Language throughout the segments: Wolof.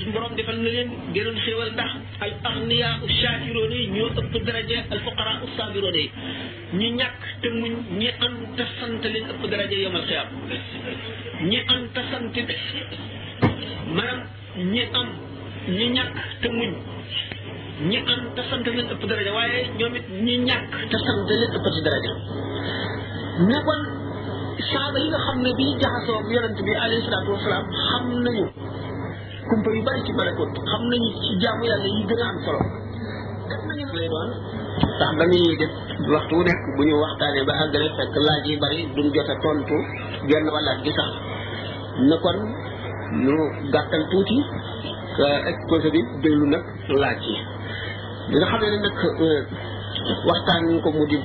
suñu borom defal na leen gënoon xéewal ndax al agniyaa u shaakiroon yi ñoo ëpp daraja al fuqaraa u saabiroon yi ñi ñàkk te muñ ñi am te sant leen ëpp daraja yomal xiyaam ñi am te sant maanaam ñi am ñi ñàkk te muñ ñi am te sant leen ëpp daraja waaye ñoom it ñi ñàkk te sant leen ëpp ci daraja ne kon saaba yi nga xam ne bi ñu jaxasoo ak yonent bi alayhi salaatu wasalaam xam nañu kumpa yu bari ci malakut xam nañu ci jaamu yàlla yi gën a am solo def nañu lay doon ndax ba muy def waxtu wu nekk bu ñu waxtaanee ba àggale fekk laaj yi bari duñ jot a tontu genn wàllaat gi sax na kon ñu gàttal tuuti exposé bi déglu nag laaj yi bi nga xam ne nag euh, waxtaan ñu ko mu di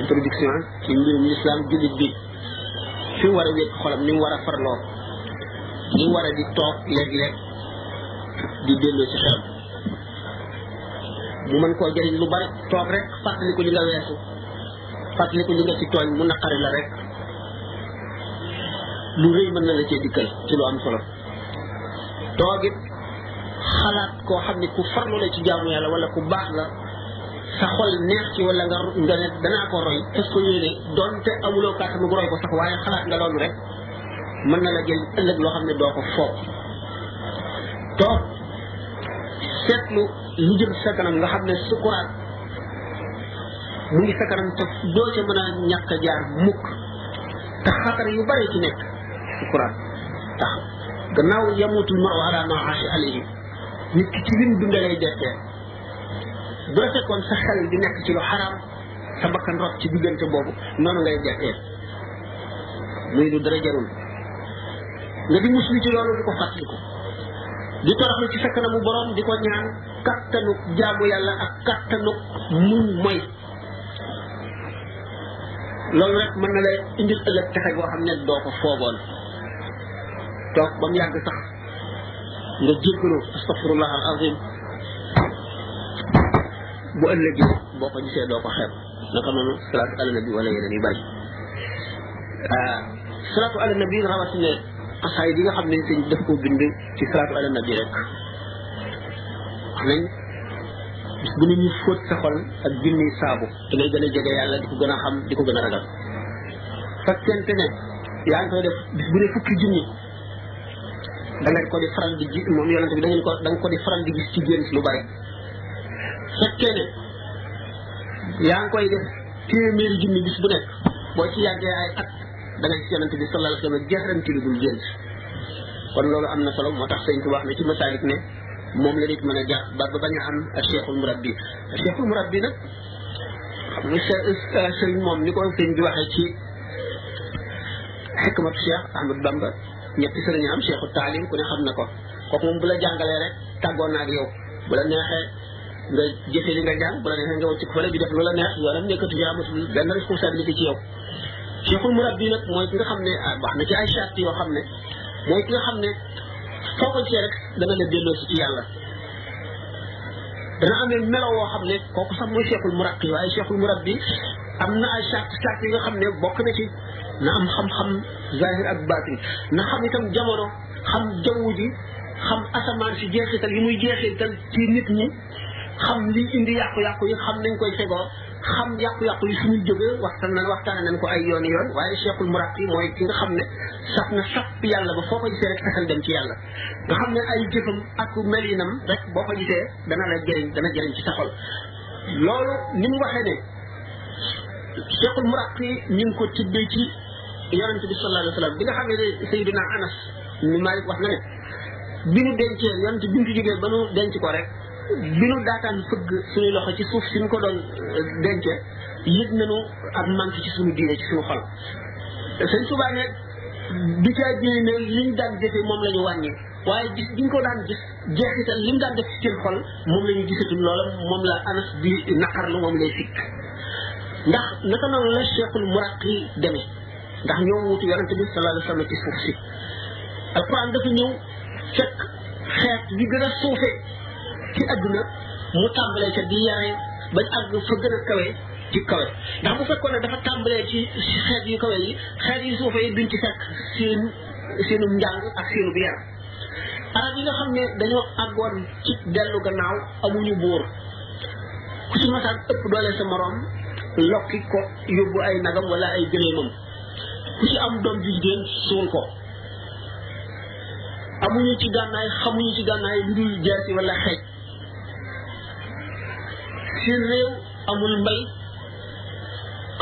introduction ci mbirum lislaam jullit bi fi mu war a wékk xolam ni mu war a farloo ni mu war a di toog léeg-léeg di delloo ci xelam mu mën koo jëriñ lu bari toog rek fàttali ko li nga weesu fàttaliku li nga ci tooñ mu naqari la rek lu rëy mën na la cee dikkal ci lu am solo toogit xalaat koo xam ne ku farlu la ci jaamu yàlla wala ku baax la sa xol neex ci wala nga nga ne danaa ko roy parce que yéene donte amuloo kàttanu roy ko sax waaye xalaat nga loolu rek mën na la jël ëllëg loo xam ne doo ko foog toog seetlu lu jëm sa kanam nga xam ne sukuraat mu ngi sa kanam te doo ca mën a ñàkk jaar mukk te xatar yu bari ci nekk sukuraat tax gannaaw yamutul ma ala ma ashi alayhi nit ki ci lim dunde lay dekkee bu la fekkoon sa xel di nekk ci lu xaraam sa bakkan rot ci diggante boobu noonu ngay dekkee muy lu dara jarul nga di muslu ci loolu di ko fàttaliku di toroxlu ci sa kanamu borom di ko ñaan kattanu jaamu yàlla ak kattanu muñ moy loolu rek mën na la indil ëllëg texe boo xam ne doo ko foogoon toog ba mu yàgg sax nga jéggalu astaghfirullah al azim bu ëllëgee boo ko gisee doo ko xeeb naka noonu salaatu ala nabi wala yeneen yu bari ah, salaatu ala nabi rawatina xasaay yi nga xam ne sëñ daf koo bind ci salaatu ala nabi rek wax nañ bis bu ne ñu fóot sa xol ak junni saabu te ngay gën a jege yàlla di ko gën a xam di ko gën a ragal fekkente ne yaa ngi koy def bis bu ne fukki junni da ngeen ko di faral di gis moom yonent bi da ngeen ko da nga ko di faral di gis ci gént lu bari fekkee ne yaa ngi koy def téeméeri junni bis bu nekk boo ci yàggee ay at da ngay ci yonent bi sallallahu alayhi wa sallam jeexaram ci lu dul gént kon loolu am na solo moo tax sëñ Tuubaa wax na ci masaalik ne moom la nit mën a jàpp ba ba bañ a am cheikhul murabbi cheikhul murabbi nag xam nga sëriñ moom ni ko sëñ bi waxee ci xikmatu Cheikh Ahmad Bamba ñetti sëriñ am Cheikhu taalim ku ne xam na ko kooku moom bu la jàngalee rek tàggoon naa ak yow bu la neexee nga jëfe li nga jàng bu la neexee nga wàcc ko fële bi def lu la neex yoonam nekkatu fi amatul benn responsabilité ci yow cheikhul murabbi nag mooy ki nga xam ne ah, baax na ci ay charte yoo xam ne mooy ki nga xam ne foo ko gisee rek dana la delloo si ci yàlla dana amee melo woo xam ne kooku sax mooy cheikhul murabbi waaye cheikhul murabbi am na ay charte charte yi nga xam ne bokk na ci na am xam-xam zahir ak baatin na xam itam jamono xam jaww ji xam asamaan si jeexital yi muy jeexital ci nit ñi xam li indi yàqu-yàqu yi xam nañ koy fegoo xam yàqu-yàqu yi suñu jógee waxtaan nañ waxtaan nañ ko ay yoon yoon waaye cheikhul muraqi mooy ki nga xam ne sax na sax yàlla ba foo ko gisee rek xasal dem ci yàlla nga xam ne ay jëfam ak melinam rek boo ko gisee dana la jëriñ dana jëriñ ci sa xol loolu ni mu waxee ne cheikhul muraqi ñu ngi ko tibbee ci yonente bi sallallahu alayhi wa sallam bi nga xam ne Seydina Anas ni Malik wax na ne bi nu dencee yonente bi ñu fi jógee ba nu denc ko rek bi nu daataan fëgg suñu loxo ci suuf si ñu ko doon euh, dencee yëg nañu ak manque ci suñu diine ci suñu xol sëñ Tuubaa ne du caa ne liñ daan jëfe moom la ñu wàññi waaye gis bi ñu ko daan gis jeexital li mu daan def ci seen xol moom la ñu gisatul loola moom la anas bi naqarlu moom lay sikk ndax naka noonu la cheikhul muraqi demee ndax ñoo wutu yonente bi sallallahu alayhi wa sallam ci suuf si alquran dafa ñëw fekk xeet bi gën a suufe ci adduna mu tàmbalee ca di yare bañ àgg fa gën a kawe ci kawe ndax bu fekkoon ne dafa tàmbalee ci xeet yu kawe yi xeet yu suufe yi duñ ci fekk seen seenu njàng ak seenu bi yar arab yi nga xam ne dañoo àggoon ci dellu gannaaw amuñu buur ku ci masaan ëpp doole sa moroom lokki ko yóbbu ay nagam wala ay gëléemam ku ci am doom ju jigéen suul ko amuñu ci gànnaay xamuñu ci gànnaay lu dul jaasi wala xeej seen réew amul mbay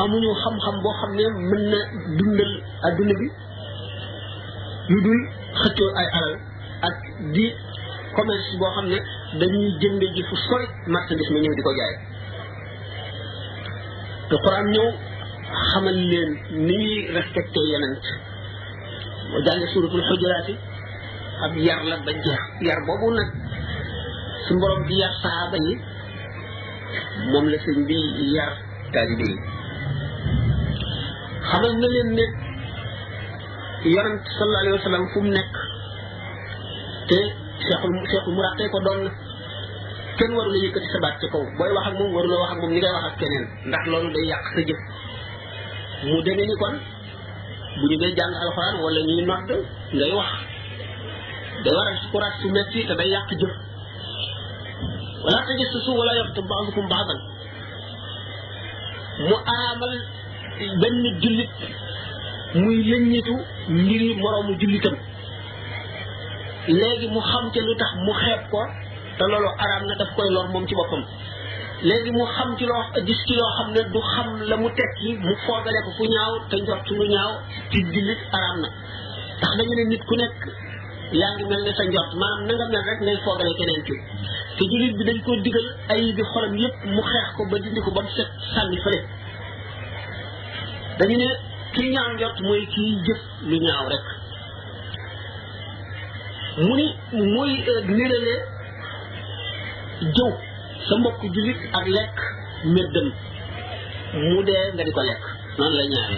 amuñu xam-xam boo xam ne mën na dundal adduna bi lu dul xëccoo ay alal ak di commerce boo xam ne dañuy jënde ji fu sori marchandise ma ñëw di ko jaay te Quran ñëw xamal leen ni ñuy respecté yonent boo jàngee suuratul xujuraat yi ab yar la ba jeex yar boobu nag su borom bi yar saaba yi moom la sëñ bi yar taalibe yi xamal na leen ne yonent sallallahu alayhi wa sallam fu mu nekk te cheikhul cheikhul muraqee ko doon kenn waru la yëkkati sa baat ci kaw booy wax ak moom waru la wax ak moom ni ngay wax ak keneen ndax loolu day yàq sa jëf mu demee ni kon bu ñu ngay jàng alxuraan wala ñuy nodd ngay wax day waral sukuraat su metti te day yàq jëf wala tajassasu wala yaxtab ba'dukum ba'dan mu araamal benn jullit muy lëññitu mbiri moroomu jullitam léegi mu xam te lu tax mu xeeb ko te loolu araam na daf koy lor moom ci boppam léegi mu xam ci loo gis ci loo xam ne du xam la mu tekki mu foogale ko fu ñaaw te njort lu ñaaw ci jullit araam na ndax dañu ne nit ku nekk yaa ngi mel ne sa njort maanaam na nga mel rek ngay foogale keneen ki te jullit bi dañ koo digal ay bi xolam yépp mu xeex ko ba dindi ko ba mu set sànni fële dañu ne kii ñaaw njort mooy kii jëf lu ñaaw rek mu ni mooy euh, nirale jëw sa mbokk jullit ak lekk méddam mu dee nga di ko lekk noonu la ñaare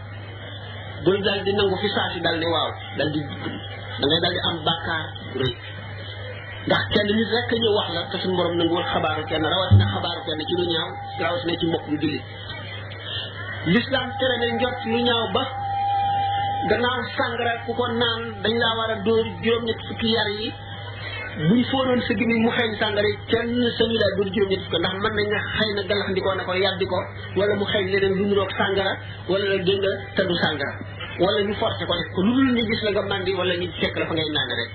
bul dal di nangu fi saa si dal di waaw dal di da ngay dal di am bàkkaar rëy ndax kenn nit rek ñu wax la te suñu borom nanguwul xabaaru kenn rawatina xabaaru kenn ci lu ñaaw rawatina ci mbokk bu jullit l'islam tere na njot lu ñaaw ba gannaaw sàngara ku ko naan dañ laa war a dóor juróom-ñett fukki yar yi buñ fóonoon sa gémmiñ mu xeeñ sàngara yi kenn sañu laa dóor juróom-ñett fukki ndax mën nañ ne xëy na galax ndikoo na ko yàddi ko wala mu xeeñ leneen lu ñu roog sàngara wala dégg nga te du sàngara wala ñu forcé ko def ko lu dul ñu gis la nga màndi wala ñu fekk la fa ngay naan rek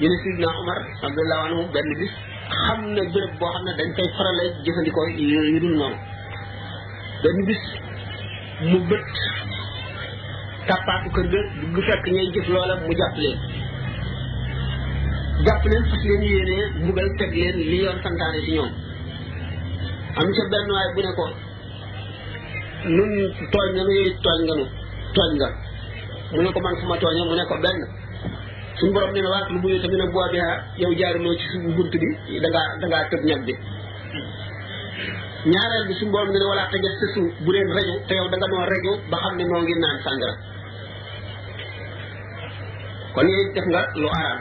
ñu ne Sidna Omar radiyallahu anhu benn bis xam na béréb boo xam ne dañ koy faral a jëfandikoo yu dul noonu benn bis mu bët tàppaatu kër ga du fekk ñay jëf loola mu jàpp leen jàpp leen fas leen yéenee mbugal teg leen li yoon santaane ci ñoom am ca benn waay bu ne ko nun tooñ nga nu yërit tooñ nga nu tooñ nga mu ne ko man fu ma tooñee mu ne ko benn suñu borom nee na waat lu buy tamit nag boo biyaa yow jaaruloo ci suñu bunt bi da ngaa da ngaa tëb ñag bi ñaareel bi suñu borom nee na wala te def sësu bu leen reju te yow da nga noo reju ba xam ne moo ngi naan sàngara kon yooyu def nga lu araam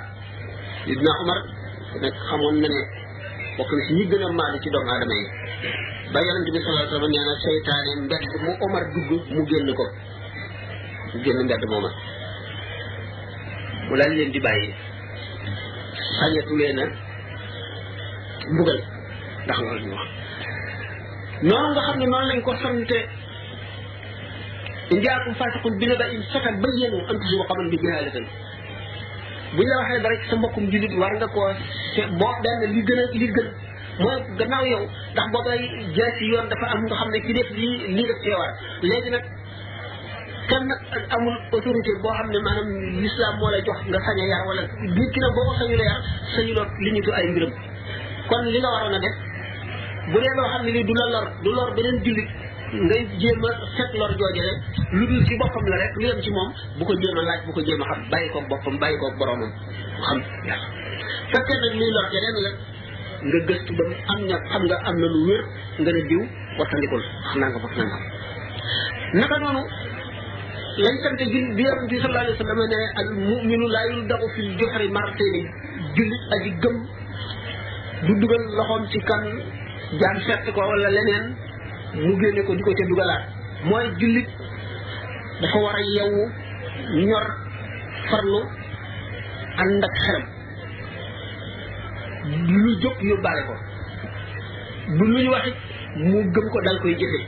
Sidna Umar nag xamoon na ne bokk na ci ñi gën a maandu ci doomu aadama yi ba yonent bi sallallahu alayhi wa sallam nee na seytaane mbedd mu Omar dugg mu génn ko mu génn mbedd mooma mu daal leen di bàyyi sañatu leen a mbugal ndax loolu ñu wax noonu nga xam ne noonu lañ ko sante in jaakum faasiqun bi naba'in fatabayyanu an tusiibu qawman bi jahaalatin bu ñu la waxee dara ci sa mbokkum jullit war nga koo se boo benn li gën a li gën mooy gannaaw yow ndax boo koy jël ci yoon dafa am nga xam ne ci def lii lii def cee war léegi nag kenn amul autorité boo xam ne maanaam l'islam moo lay jox nga sañ a yar wala nit ki nag boo ko sañu la yar sañu la li ñu du ay mbiram kon li nga waroon a def bu dee loo xam ne lii du la lor du lor beneen jullit ngay jéem a set lor jooju rek lu dul ci boppam la rek lu yem ci moom bu ko jéem a laaj bu ko jéem a xam bàyyi koog boppam bàyyi koog boromam xam yàlla fekkee nag luy lor keneen la nga gëstu ba am na xam nga am na lu wér nga ne diw wattandikul wax naa nga wax naa nga naka noonu lañ sant jul bi yonent bi sallallahu alayhi wa sallam ne al muminu laa yuldaxu fi joxri martini jullit aji gëm du dugal loxoom ci kan jaan fett ko wala leneen mu génne ko di ko ca dugalaat mooy jullit dafa war a yeewu ñor farlu ànd ak xelam lu jóg yóbbaale ko du lu ñu wax it mu gëm ko dal koy jëfe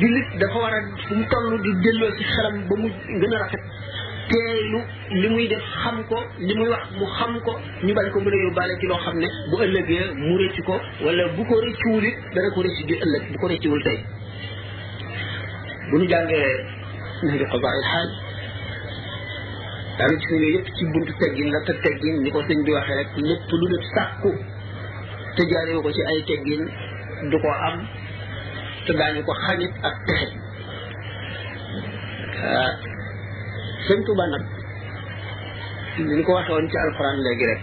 jullit dafa war a fu mu toll di delloo ci xelam ba mu gën a rafet teeylu li muy def xam ko li muy wax mu xam ko ñu bañ ko mën a yóbbaale ci loo xam ne bu ëllëgee mu rëcc ko wala bu ko rëccuwul it dana ko rëcc di ëllëg bu ko rëccuwul tey bu ñu jàngee nahju qadaa il xaaj daanu gis ne yooyu yëpp ci buntu teggin la te teggin ni ko sëñ bi waxee rek lépp lu nit sàkku te jaarewu ko ci ay teggin du ko am te daañu ko xañit ak pexe sëñ Tuuba nag ni ko waxee woon ci alxuraan léegi rek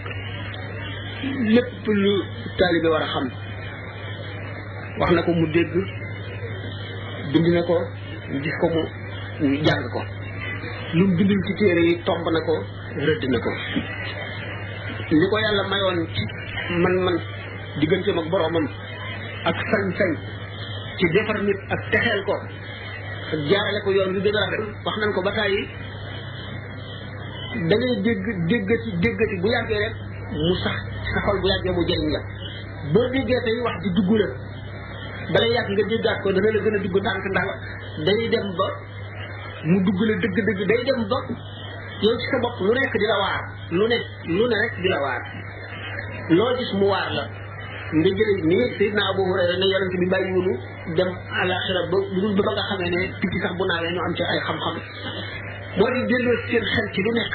lépp lu taalibe war a xam wax na ko mu dégg bind na ko ñu gis ko mu ñu jàng ko lu mu bindul ci téere yi tomb na ko rëdd na ko li ko yàlla mayoon ci man-man digganteem ak boroomam ak sañ-sañ ci defar nit ak texeel ko ak jaarale ko yoon bi gën a rafet wax nañ ko ba tàyyi da ngay dégg déggati déggati bu yàggee rek mu sax sa xol bu yàggee mu jëriñ la boo déggee tey wax di dugg la bala yàgg nga déggaat ko dana la gën a dugg ndànk ndànk day dem ba mu dugg la dëgg-dëgg day dem ba yow ci sa bopp lu nekk di la waar lu ne lu ne rek di la waar loo gis mu waar la nga jëlee ni Seydina Abu Hurayra ne yonent bi bàyyi wunu dem àlaxira ba lu dul ba nga xamee ne picc sax bu naawee ñu am ci ay xam-xam moo di delloo seen xel ci lu nekk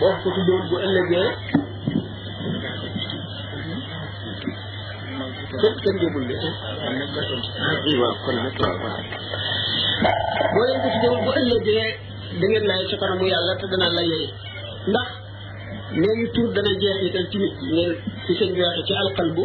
boo ko tuddoon bu ëllëgee kenn kenn yóbbul de waaw kon nag waaw waaw boo leen ko tuddoon bu ëllëgee da ngeen lay ci kanamu yàlla te dana la yey ndax nee ñu tur dana jeexital ci nit ngeen ci seen joxe ci alqalbu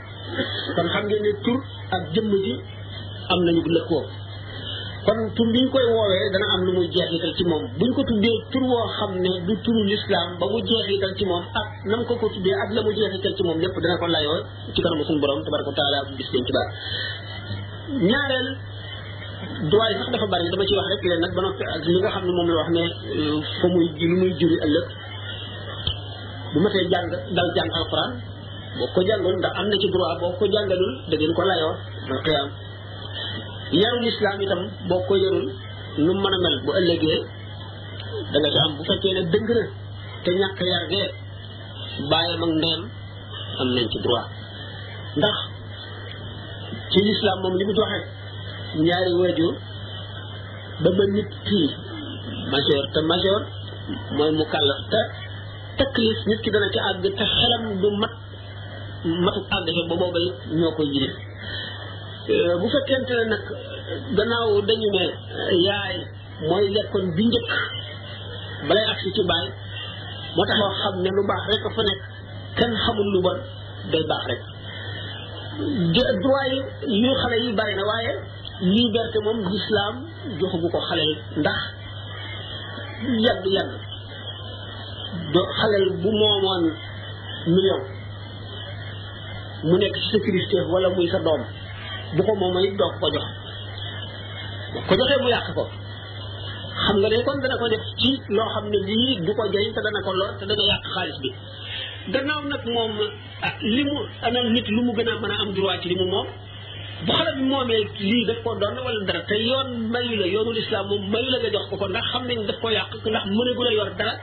kon xam ngeen ne tur ak jëmm ji am nañu lëkkoo kon tur bi ñu koy woowee dana am lu muy jeexital ci moom buñ ko tuddee tur woo xam ne du turu lislaam ba mu jeexital ci moom ak nam ko ko tuddee ak la mu jeexital ci moom lépp dana ko layoo ci kanamu suñu borom tabaraka wa taala bu bis ci baax ñaareel doy sax dafa bari dama ci wax rek leen nag ba noppi ak li nga xam ne moom la wax ne euh, fa muy lu muy juri ëllëg bu ma see jàng dal jàng alquran boo ko jàngul ndax am na ci droit boo ko jàngalul da ngeen ko layoo ba xiyaam yarul islam itam boo ko yarul nu mën a mel bu ëllëgee da nga ci am bu fekkee ne dëng na te ñàkk yar gee bàyyam ak ndeyam am nañ ci droit ndax ci lislaam moom li mu joxe ñaari waajur ba ba nit kii majeur te majeur mooy mu kàllaf te taklif nit ki dana ci àgg te xelam du mat matu àgg te ba booba it ñoo koy jëlee euh, bu fekkente ne nag gannaaw dañu ne yaay mooy lekkoon bi njëkk balay agsi ci baay moo tax wax xam ne lu baax rek fa nekk kenn xamul lu bon day baax rek droit yi yu xale yi bari na waaye liberté moom l'islam joxugu ko xale yi ndax yàgg yàgg do xalel bu moomoon million mu nekk ci sa kilifteef wala muy sa doom bu ko moom it doo ko jox boo ko joxee mu yàq ko xam nga ne kon dana ko def ci loo xam ne lii du ko jëriñ te dana ko lor te dana yàq xaalis bi gannaaw nag moom ah li mu ana nit lu mu gën a mën a am droit ci li mu moom bu xale bi moomee lii daf ko doon wala dara te yoon mayu la yoonu lislaam moom mayu la nga jox ko ko ndax xam nañ daf ko yàq ndax mënagul a yor dara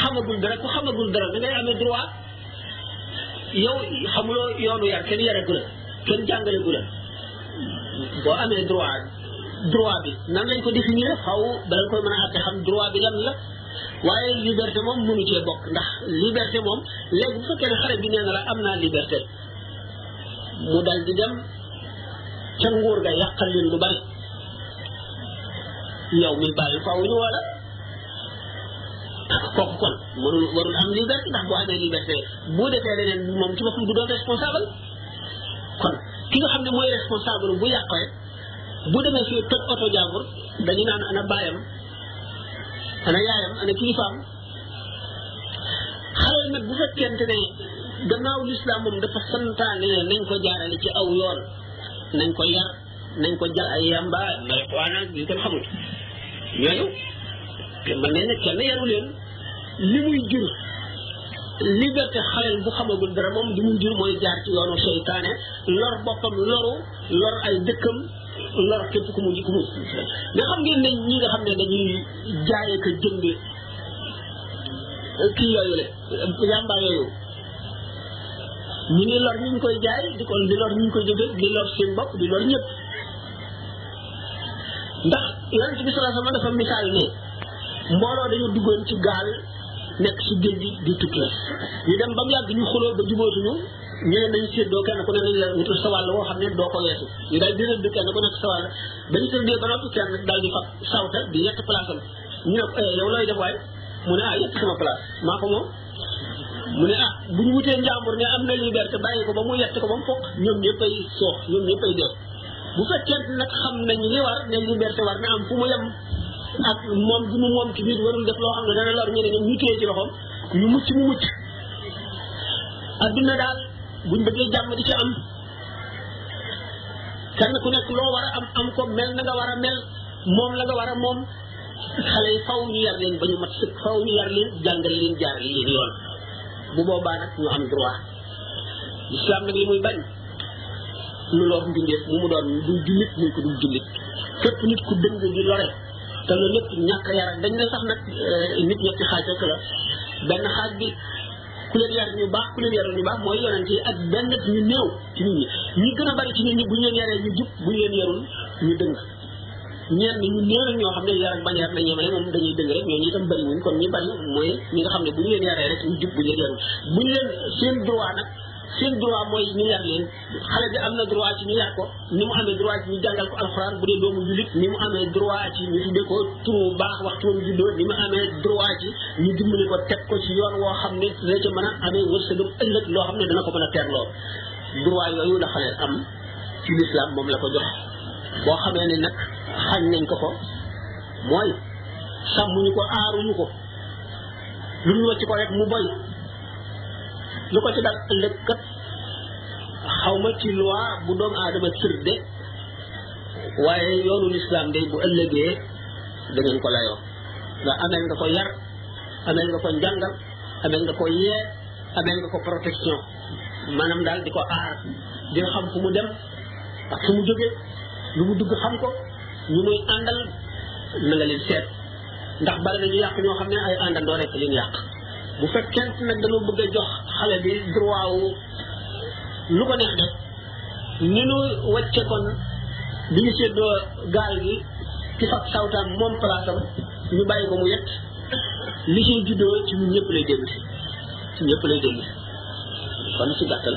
xamagul dara ku xamagul dara da ngay amee droit yow xamuloo yoonu yar kenn yaragu la kenn jàngalegu la boo amee droit droit bi nan lañ ko définir xaw bala nga koy mën a àtte xam droit bi lan la waaye liberté moom mënu cee bokk ndax liberté moom léegi bu fekkee ne xale bi nee na la am naa liberté mu dal di dem ca nguur ga yàqal leen lu bari yow mi bàyyi faaw ñu wala kooku kon mënul warul am liberté ndax bu amee liberté bu defee leneen moom ci boppam du doon responsable kon ki nga xam ne mooy responsable bu yàqee bu demee fii toj oto jàmbur dañu naan ana baayam ana yaayam ana kilifaam xale nag bu fekkente ne gannaaw lislaam moom dafa santaane ne nañ ko jaarale ci aw yoon nañ ko yar nañ ko jël ay yamba marijuana yu kenn xamul yooyu te mën nañ ne kenn yaru leen li muy jur liberté xalel bu xamagul dara moom li muy jur mooy jaar ci yoonu seytaane lor boppam loru lor ay dëkkam lor képp ku mu ku mu nga xam ngeen ne ñi nga xam ne dañuy jaaye ko jënde kii yooyu le yàmba yooyu ñu ngi lor ñu ngi koy jaay di ko di lor ñu ngi koy jóge di lor seen bopp di lor ñëpp ndax yonent bi sallallahu alayhi wasallam dafa misaal ne mbooloo dañu duggoon ci gaal nekk ci géej gi di tukki ñu dem ba mu yàgg ñu xuloo ba jubóotuñu ñu ne nañ séddoo kenn ku ne nañ la wutul sa wàll woo xam ne doo ko weesu ñu daal di rëdd kenn ku nekk sa wàll ba ñu tëddee ba noppi kenn daal di fab sawta di yekk place am ñu ne ko yow looy def waay mu ne ah yekk sama place maa ko moom mu ne ah bu ñu wutee njàmbur ne am na liberté bàyyi ko ba mu yett ko ba mu fokk ñoom ñëpp ay soox ñoom ñëpp ay dee bu fekkee nag xam nañ li war ne liberté war na am fu mu yem ak moom gi mu moom ci biir warul def loo xam ne dana lor ñu ne ñoom ñu téye ci loxoom ñu mucc mu mucc adduna daal buñ bëggee jàmm di ci am kenn ku nekk loo war a am am ko mel na nga war a mel moom la nga war a moom xale yi faw ñu yar leen ba ñu mat sëkk faw ñu yar leen jàngal leen jaar leen yoon bu boobaa nag ñu am droit islam nag li muy bañ lu lor mbindeef bu mu doon du jullit muy ko du jullit képp nit ku dëng di lore te loolu lépp ñàkk yar dañ ne sax nag nit ñetti xaaj rek la benn xaaj bi ku leen yar ñu baax ku leen yaral ñu baax mooy yonent yi ak benn ñu néew ci nit ñi ñi gën a bari ci nit ñi bu ñu leen yaree ñu jub bu ñu leen yarul ñu dëng ñenn ñu néew la ñoo xam ne yar ak bañ yar dañuy yemale moom dañuy dëng rek ñooñu itam bari wuñ kon ñi bari mooy ñi nga xam ne bu ñu leen yaree rek ñu jub bu ñu leen yarul bu ñu leen seen droit nag seen droit mooy ñu yar leen xale bi am na droit ci ñu yar ko ni mu amee droit ci ñu jàngal ko alxuraan bu dee doomu jullit ni mu amee droit ci ñu tuddee ko turu baax waxtu mu juddoo ni mu amee droit ci ñu dimbali ko teg ko ci yoon woo xam ne dina ca mën a amee wërsëgam ëllëg loo xam ne dana ko mën a teerloo droit yooyu la xale am ci lislaam moom la ko jox boo xamee ne nag xañ nañ ko ko mooy sàmmuñu ko aaruñu ko lu ñu wàcc ko rek mu boy lu ko ci dal ëllëg kat xaw ma ci loi bu doom aadama tër de waaye yoonu lislaam day bu ëllëgee da ngeen ko layoo ndax amel nga ko yar amel nga ko njàngal amel nga ko yee amel nga ko protection maanaam daal di ko aar di xam fu mu dem ak fu mu jógee lu mu dugg xam ko ñu muy àndal na nga leen seet ndax bari na ñu yàq ñoo xam ne ay àndandoo rek leen yàq bu fekkente nag dañoo bëgg a jox xale bi droit wu lu ko neex def ni nu wàcce kon bi ñu séddoo gaal gi ki fab sawtaam moom palaasam ñu bàyyi ko mu yett li ciy juddoo ci ñun ñëpp lay dellu si ci ñëpp lay dellu si kon ci gàttal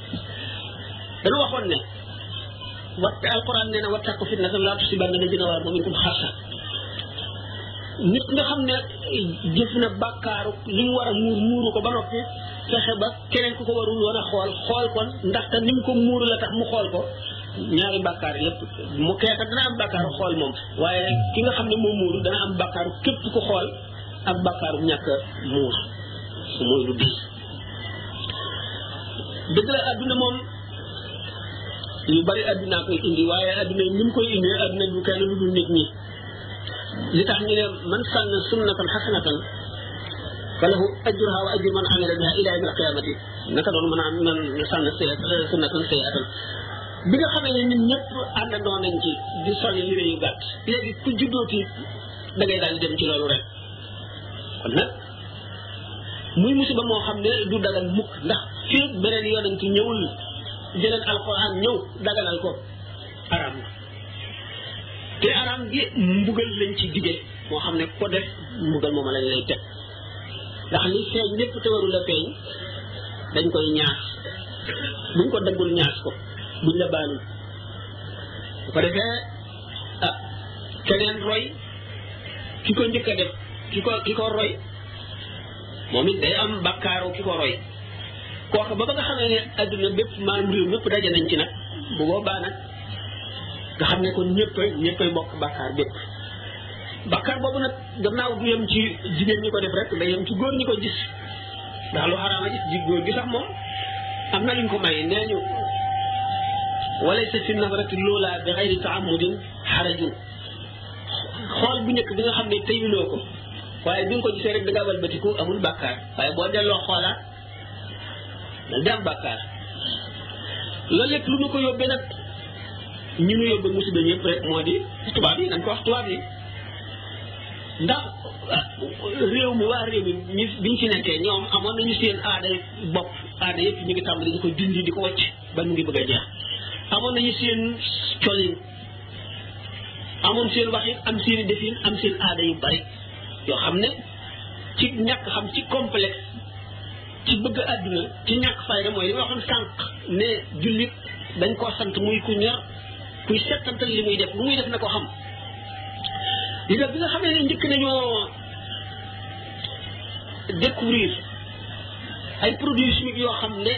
dañu waxoon ne wat alquran nee na wattaqu fitnatan laa tusibanna lladiina zalamu minkum xaassa nit nga xam ne jëf na bàkkaaru li mu war a muur muuru ko ba noppi fexe ba keneen ku ko warul woon a xool xool kon ndaxte ni mu ko muuru la tax mu xool ko ñaari bàkkaar yépp mu keeka dana am bàkkaaru xool moom waaye ki nga xam ne moom muuru dana am bàkkaaru képp ku xool ak bàkkaaru ñàkk muur su mooy lu diis dëgg la adduna moom yu bari adduna koy indi waaye adduna yi ni mu koy indi adduna du kenn lu dul nit ñi li tax ñu ne man sànn sunnatan xasanatan falahu ajruha wa ajru man amila biha ila yawmi alqiyamati naka doon mën a am man sànn sunnatan sayatan bi nga xamee ne nit ñëpp àndandoo nañ ci di sol yére yu gàtt léegi ku juddooti da ngay daal di dem ci loolu rek kon nag muy musiba moo xam ne du dagal mukk ndax fii beneen yonent ñëwul jëleen alquran ñëw daganal ko araam na te araam gi mbugal lañ ci dige moo xam ne ko def mbugal moom lañ lay teg ndax li feeñ lépp te warul a feeñ dañ koy ñaas buñ ko daggul ñaas ko buñ la baalul bu ko defee ah keneen roy ki ko njëkk a def ki ko ki ko roy moom it day am bakkaaru ki ko roy kooku ba ba nga xamee ne adduna bépp maanaam réew mépp daje nañ ci nag bu boobaa nag nga xam ne kon ñëpp ñëppay bokk bakkaar bépp bakkaar boobu nag gannaaw du yem ci jigéen ñi ko def rek day yem ci góor ñi ko gis ndax lu xaraam a gis ji góor gi sax moom am na luñ ko may nee ñu walaysa fi nafarati loola bi xayri taamudin xarajun xool bu njëkk bi nga xam ne teyuloo ko waaye bi nga ko gisee rek da ngaa walbatiku amul bàkkaar waaye boo delloo xoolaat dal di am bàkkaar loolu lépp lu ñu ko yóbbee nag ñu ñu yóbbee musiba ñëpp rek moo di tubaab yi dañ ko wax tubaab yi ndax ah, réew mi waa réew mi ñi biñ ci nekkee ñoom amoon nañu seen aada bopp aada yëpp ñu ngi tàmbali di ko dindi di ko wacc ba mu ngi bëgg a jeex amoon nañu seen colin amoon seen waxin am seen defin am seen aada yu bari yoo xam ne ci ñàkk xam ci complexe ci bëgg àdduna ci ñàkk fayda mooy li ma waxoon sànq ne jullit dañ koo sant muy ku ñor kuy settantal li muy def lu muy def na ko xam li nga bi nga xamee ne njëkk nañoo découvrir ay produits chimiques yoo xam ne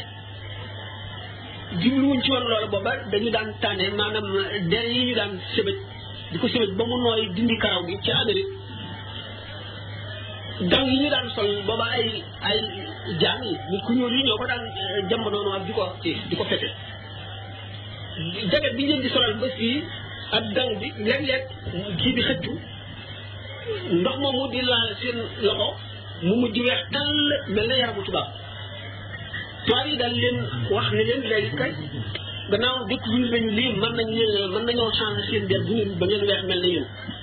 jubluwuñ ci woon loolu booba dañu daan tànne maanaam der yi ñu daan sëbëj di ko sëbët ba mu nooy dindi karaw gi ci Amérique daw yi ñu daan sol booba ay ay jaam yi nit ku ñuul yi ñoo ko daan eh, jàmb noonu ak di ko ci di ko fete jagat bi ñu leen di solal ba fii ak daw bi léeg-léeg kii bi xëccu ndox moomu di laal seen loxo mu mujj weex tàll mel na yaramu tubaab tubaab yi daal leen wax ne leen léegi kay gannaaw découvrir nañu lii mën nañ leen mën nañoo changer seen der bu ngeen ba ngeen weex mel na yéen